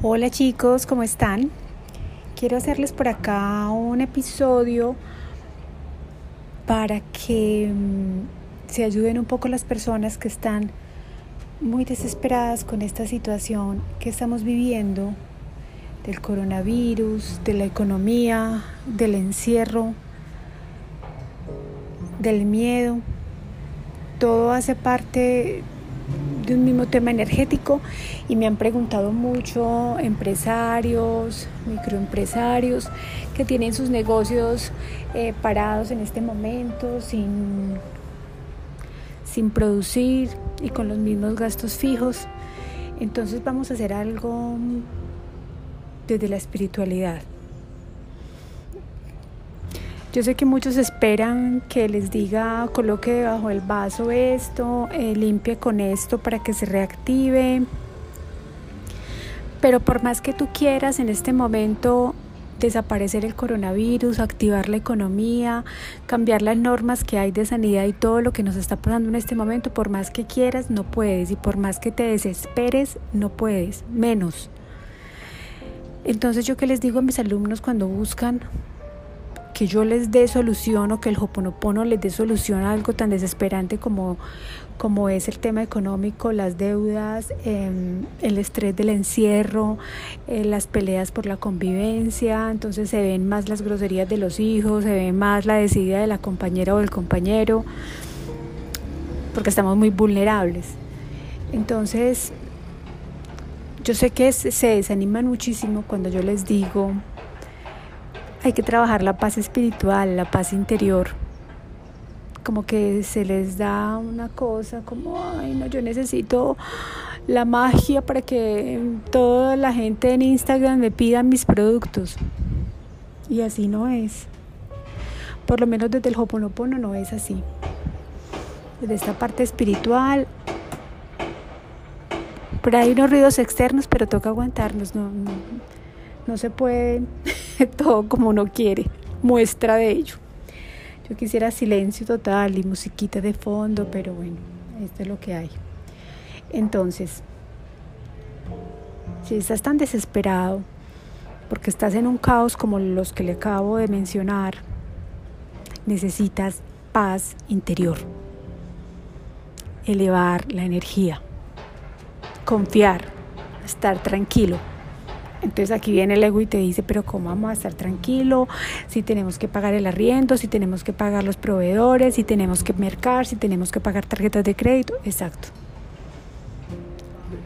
Hola chicos, ¿cómo están? Quiero hacerles por acá un episodio para que mm, se ayuden un poco las personas que están muy desesperadas con esta situación que estamos viviendo del coronavirus, de la economía, del encierro, del miedo. Todo hace parte de un mismo tema energético y me han preguntado mucho empresarios, microempresarios que tienen sus negocios eh, parados en este momento sin, sin producir y con los mismos gastos fijos. Entonces vamos a hacer algo desde la espiritualidad. Yo sé que muchos esperan que les diga coloque debajo del vaso esto, eh, limpie con esto para que se reactive. Pero por más que tú quieras en este momento desaparecer el coronavirus, activar la economía, cambiar las normas que hay de sanidad y todo lo que nos está pasando en este momento, por más que quieras, no puedes. Y por más que te desesperes, no puedes. Menos. Entonces yo que les digo a mis alumnos cuando buscan que yo les dé solución o que el Hoponopono les dé solución a algo tan desesperante como, como es el tema económico, las deudas, em, el estrés del encierro, eh, las peleas por la convivencia, entonces se ven más las groserías de los hijos, se ve más la desidia de la compañera o del compañero, porque estamos muy vulnerables. Entonces, yo sé que se desaniman muchísimo cuando yo les digo hay que trabajar la paz espiritual, la paz interior. Como que se les da una cosa como, ay, no, yo necesito la magia para que toda la gente en Instagram me pida mis productos. Y así no es. Por lo menos desde el Hoponopono no es así. Desde esta parte espiritual. Pero hay unos ruidos externos, pero toca aguantarnos. No, no, no se puede todo como uno quiere, muestra de ello. Yo quisiera silencio total y musiquita de fondo, pero bueno, esto es lo que hay. Entonces, si estás tan desesperado porque estás en un caos como los que le acabo de mencionar, necesitas paz interior, elevar la energía, confiar, estar tranquilo. Entonces aquí viene el ego y te dice, pero ¿cómo vamos a estar tranquilo? Si tenemos que pagar el arriendo, si tenemos que pagar los proveedores, si tenemos que mercar, si tenemos que pagar tarjetas de crédito. Exacto.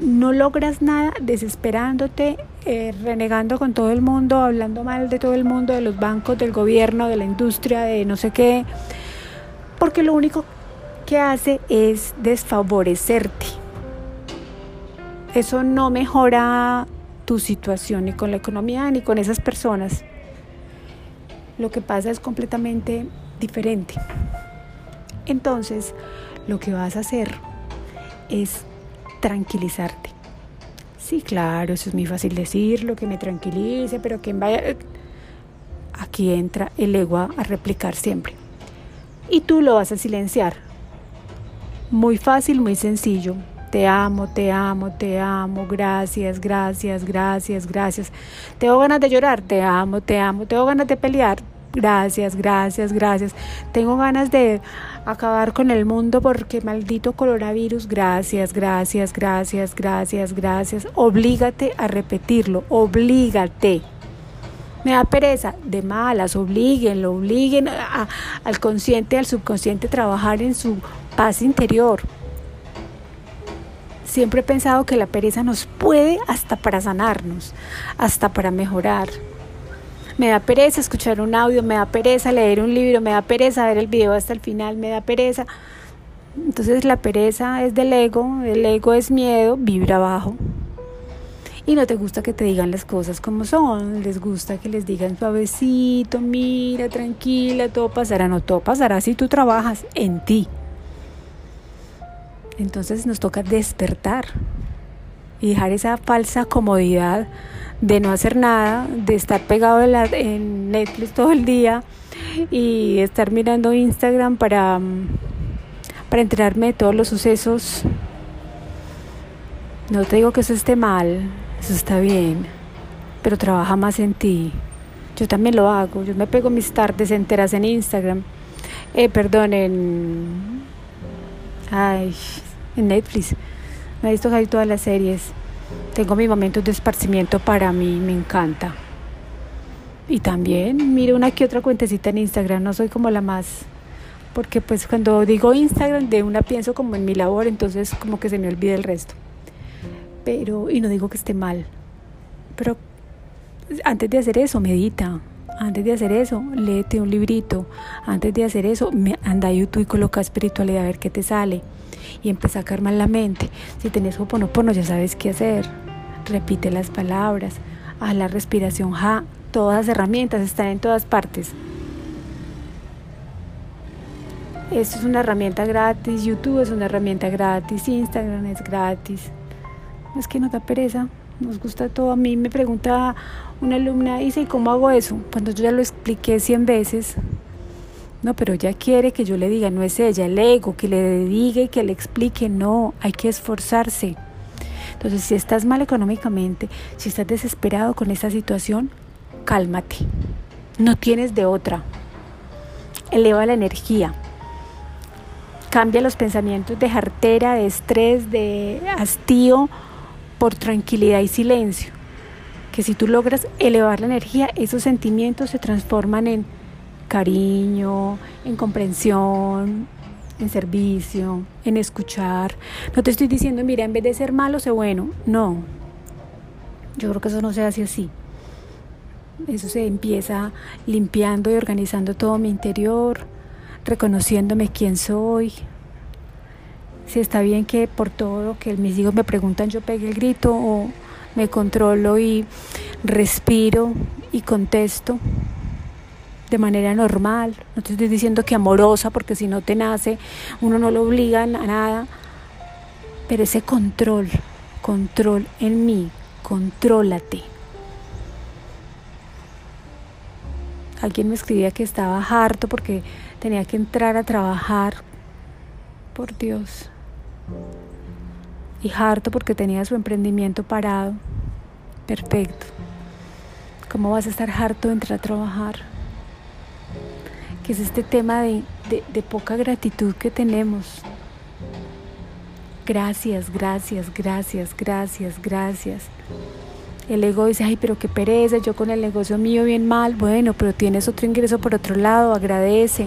No logras nada desesperándote, eh, renegando con todo el mundo, hablando mal de todo el mundo, de los bancos, del gobierno, de la industria, de no sé qué, porque lo único que hace es desfavorecerte. Eso no mejora tu situación, ni con la economía, ni con esas personas. Lo que pasa es completamente diferente. Entonces, lo que vas a hacer es tranquilizarte. Sí, claro, eso es muy fácil decirlo, que me tranquilice, pero que vaya... Aquí entra el ego a replicar siempre. Y tú lo vas a silenciar. Muy fácil, muy sencillo. Te amo, te amo, te amo, gracias, gracias, gracias, gracias. Tengo ganas de llorar, te amo, te amo. Tengo ganas de pelear, gracias, gracias, gracias. Tengo ganas de acabar con el mundo porque maldito coronavirus, gracias, gracias, gracias, gracias, gracias. Oblígate a repetirlo, oblígate. Me da pereza, de malas, obliguenlo, obliguen al consciente, al subconsciente a trabajar en su paz interior. Siempre he pensado que la pereza nos puede hasta para sanarnos, hasta para mejorar. Me da pereza escuchar un audio, me da pereza leer un libro, me da pereza ver el video hasta el final, me da pereza. Entonces la pereza es del ego, el ego es miedo, vibra abajo. Y no te gusta que te digan las cosas como son, les gusta que les digan suavecito, mira, tranquila, todo pasará, no todo pasará si tú trabajas en ti. Entonces nos toca despertar y dejar esa falsa comodidad de no hacer nada, de estar pegado en, Netflix todo el día y estar mirando Instagram para, para enterarme de todos los sucesos. No te digo que eso esté mal, Eso está bien, pero trabaja más en ti. Yo también lo hago. Yo me pego mis tardes enteras en Instagram. Eh, perdón, en. Ay, en Netflix. Me he visto casi todas las series. Tengo mis momentos de esparcimiento para mí, me encanta. Y también miro una que otra cuentecita en Instagram, no soy como la más porque pues cuando digo Instagram de una pienso como en mi labor, entonces como que se me olvida el resto. Pero, y no digo que esté mal, pero antes de hacer eso, medita. Antes de hacer eso, léete un librito. Antes de hacer eso, anda a YouTube y coloca espiritualidad a ver qué te sale. Y empieza a calmar la mente. Si tenés hoponopono, ya sabes qué hacer. Repite las palabras. Haz la respiración ja. Todas las herramientas están en todas partes. Esto es una herramienta gratis, YouTube es una herramienta gratis, Instagram es gratis. Es que no da pereza, nos gusta todo. A mí me pregunta una alumna, dice, ¿y cómo hago eso? Cuando yo ya lo expliqué 100 veces. No, pero ella quiere que yo le diga, no es ella, el ego, que le diga y que le explique. No, hay que esforzarse. Entonces, si estás mal económicamente, si estás desesperado con esta situación, cálmate. No tienes de otra. Eleva la energía. Cambia los pensamientos de jartera, de estrés, de hastío por tranquilidad y silencio. Que si tú logras elevar la energía, esos sentimientos se transforman en cariño, en comprensión, en servicio, en escuchar. No te estoy diciendo, mira, en vez de ser malo, sé bueno. No. Yo creo que eso no se hace así. Eso se empieza limpiando y organizando todo mi interior, reconociéndome quién soy. Si está bien que por todo lo que mis hijos me preguntan yo pegue el grito o me controlo y respiro y contesto de manera normal. No te estoy diciendo que amorosa porque si no te nace uno no lo obliga a nada. Pero ese control, control en mí, contrólate. Alguien me escribía que estaba harto porque tenía que entrar a trabajar. Por Dios. Y harto porque tenía su emprendimiento parado. Perfecto. ¿Cómo vas a estar harto de entrar a trabajar? Es este tema de, de poca gratitud que tenemos. Gracias, gracias, gracias, gracias, gracias. El ego dice, ay, pero qué pereza, yo con el negocio mío bien mal. Bueno, pero tienes otro ingreso por otro lado, agradece.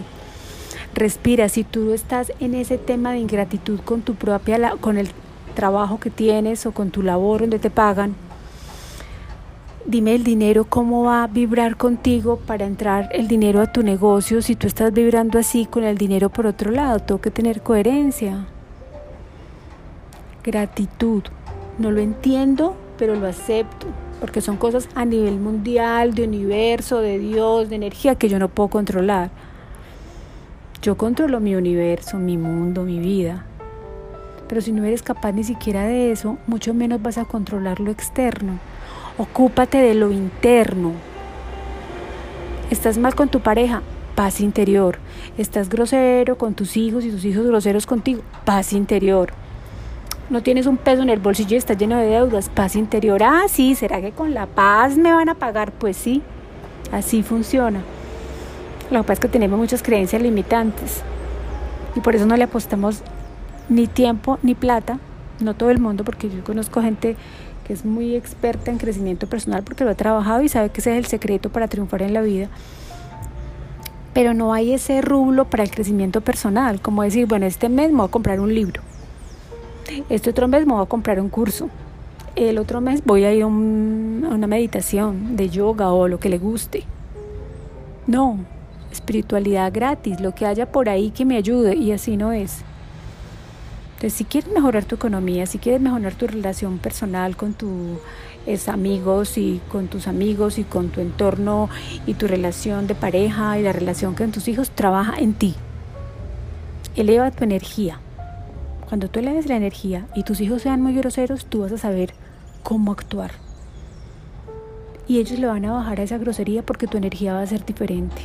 Respira, si tú estás en ese tema de ingratitud con tu propia, con el trabajo que tienes o con tu labor donde te pagan, dime el dinero cómo va a vibrar contigo para entrar el dinero a tu negocio si tú estás vibrando así con el dinero por otro lado. Tengo que tener coherencia. Gratitud. No lo entiendo, pero lo acepto, porque son cosas a nivel mundial, de universo, de Dios, de energía que yo no puedo controlar. Yo controlo mi universo, mi mundo, mi vida. Pero si no eres capaz ni siquiera de eso, mucho menos vas a controlar lo externo. Ocúpate de lo interno. ¿Estás mal con tu pareja? Paz interior. ¿Estás grosero con tus hijos y tus hijos groseros contigo? Paz interior no tienes un peso en el bolsillo y estás lleno de deudas, paz interior. Ah, sí, ¿será que con la paz me van a pagar? Pues sí, así funciona. Lo que pasa es que tenemos muchas creencias limitantes y por eso no le apostamos ni tiempo ni plata, no todo el mundo, porque yo conozco gente que es muy experta en crecimiento personal porque lo ha trabajado y sabe que ese es el secreto para triunfar en la vida. Pero no hay ese rublo para el crecimiento personal, como decir, bueno, este mes me voy a comprar un libro este otro mes me voy a comprar un curso. El otro mes voy a ir a, una meditación de yoga o lo que le guste. No, espiritualidad gratis, lo que haya por ahí que me ayude y así no es. Si quieres mejorar tu economía, si quieres mejorar tu relación personal con tus amigos y con tus amigos y con tu entorno y tu relación de pareja y la relación con tus hijos, trabaja en ti. Eleva tu energía. Cuando tú eleves la energía y tus hijos sean muy groseros, tú vas a saber cómo actuar. Y ellos le van a bajar a esa grosería porque tu energía va a ser diferente.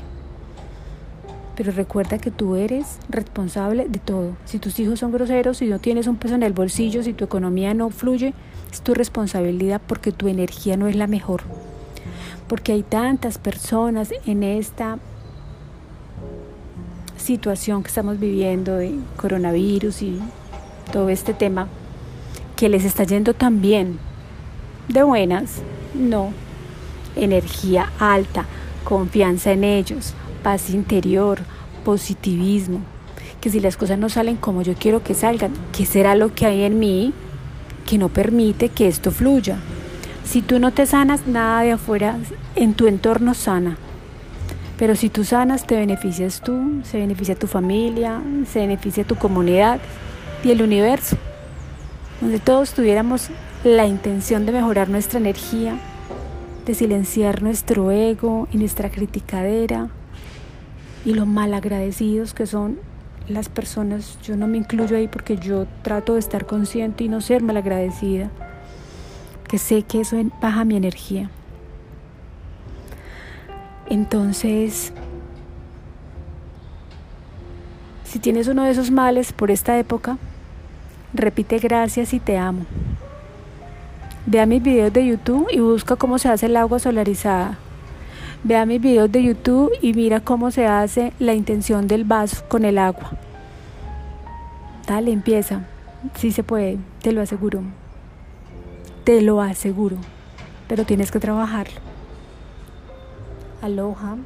Pero recuerda que tú eres responsable de todo. Si tus hijos son groseros, si no tienes un peso en el bolsillo, si tu economía no fluye, es tu responsabilidad porque tu energía no es la mejor. Porque hay tantas personas en esta situación que estamos viviendo de coronavirus y todo este tema que les está yendo tan bien. De buenas, no. Energía alta, confianza en ellos, paz interior, positivismo. Que si las cosas no salen como yo quiero que salgan, ¿qué será lo que hay en mí que no permite que esto fluya? Si tú no te sanas, nada de afuera en tu entorno sana. Pero si tú sanas, te beneficias tú, se beneficia tu familia, se beneficia tu comunidad y el universo. Donde todos tuviéramos la intención de mejorar nuestra energía, de silenciar nuestro ego y nuestra criticadera y lo malagradecidos que son las personas. Yo no me incluyo ahí porque yo trato de estar consciente y no ser malagradecida, que sé que eso baja mi energía. Entonces, si tienes uno de esos males por esta época, repite gracias y te amo. Vea mis videos de YouTube y busca cómo se hace el agua solarizada. Vea mis videos de YouTube y mira cómo se hace la intención del vaso con el agua. Dale, empieza. Sí se puede, te lo aseguro. Te lo aseguro. Pero tienes que trabajarlo. Aloha.